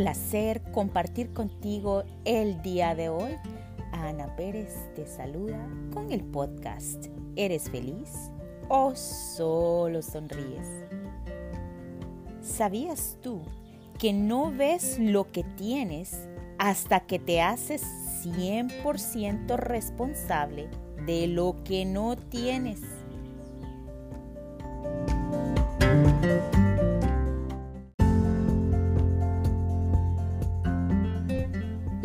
placer compartir contigo el día de hoy. Ana Pérez te saluda con el podcast ¿Eres feliz o solo sonríes? ¿Sabías tú que no ves lo que tienes hasta que te haces 100% responsable de lo que no tienes?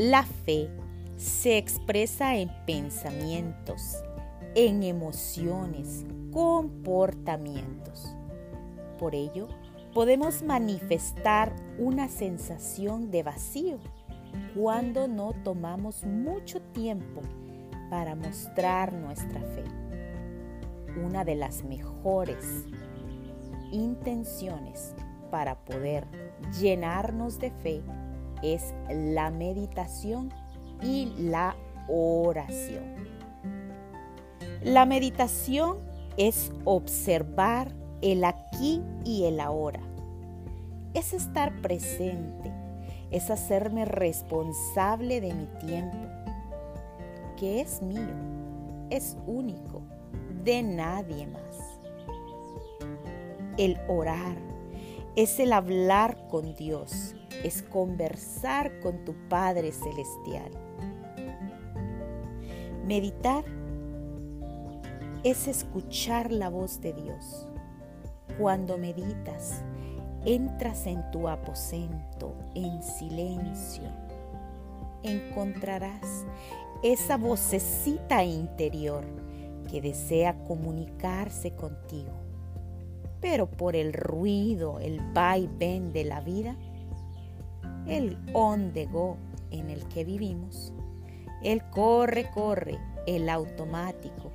La fe se expresa en pensamientos, en emociones, comportamientos. Por ello, podemos manifestar una sensación de vacío cuando no tomamos mucho tiempo para mostrar nuestra fe. Una de las mejores intenciones para poder llenarnos de fe es la meditación y la oración. La meditación es observar el aquí y el ahora. Es estar presente, es hacerme responsable de mi tiempo, que es mío, es único, de nadie más. El orar es el hablar con Dios, es conversar con tu Padre Celestial. Meditar es escuchar la voz de Dios. Cuando meditas, entras en tu aposento en silencio. Encontrarás esa vocecita interior que desea comunicarse contigo. Pero por el ruido, el ven de la vida, el on go en el que vivimos, el corre, corre, el automático,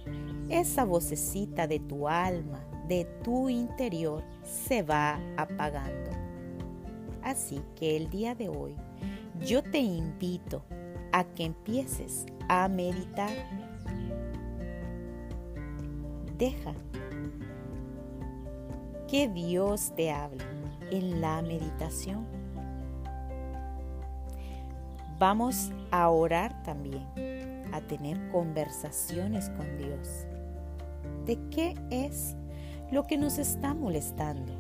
esa vocecita de tu alma, de tu interior, se va apagando. Así que el día de hoy yo te invito a que empieces a meditar. Deja que Dios te hable en la meditación Vamos a orar también, a tener conversaciones con Dios. ¿De qué es lo que nos está molestando?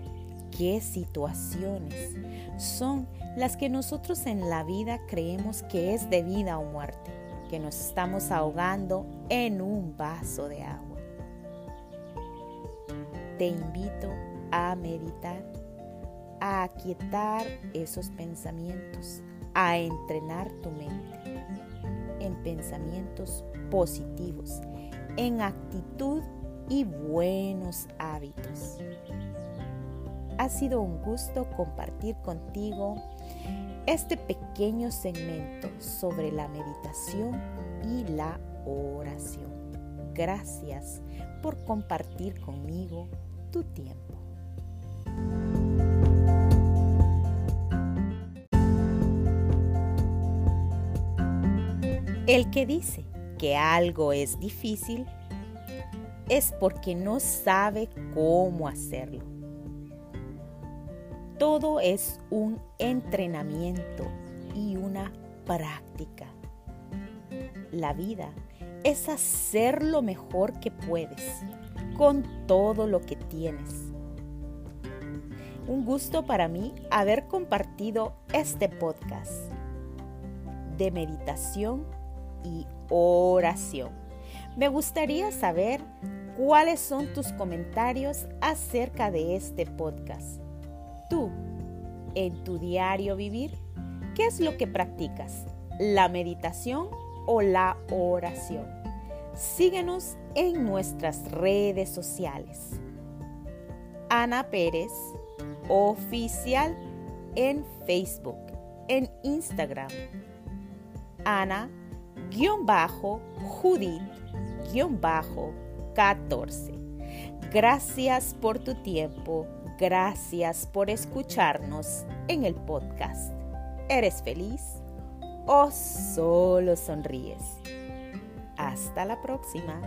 ¿Qué situaciones son las que nosotros en la vida creemos que es de vida o muerte? Que nos estamos ahogando en un vaso de agua. Te invito a meditar, a aquietar esos pensamientos, a entrenar tu mente en pensamientos positivos, en actitud y buenos hábitos. Ha sido un gusto compartir contigo este pequeño segmento sobre la meditación y la oración. Gracias por compartir conmigo tu tiempo. El que dice que algo es difícil es porque no sabe cómo hacerlo. Todo es un entrenamiento y una práctica. La vida es hacer lo mejor que puedes con todo lo que tienes. Un gusto para mí haber compartido este podcast de meditación y oración. Me gustaría saber cuáles son tus comentarios acerca de este podcast. Tú, en tu diario vivir, ¿qué es lo que practicas? ¿La meditación o la oración? Síguenos en nuestras redes sociales. Ana Pérez, oficial en Facebook, en Instagram. Ana guion bajo Judith guion bajo 14. Gracias por tu tiempo, gracias por escucharnos en el podcast. ¿Eres feliz o solo sonríes? Hasta la próxima.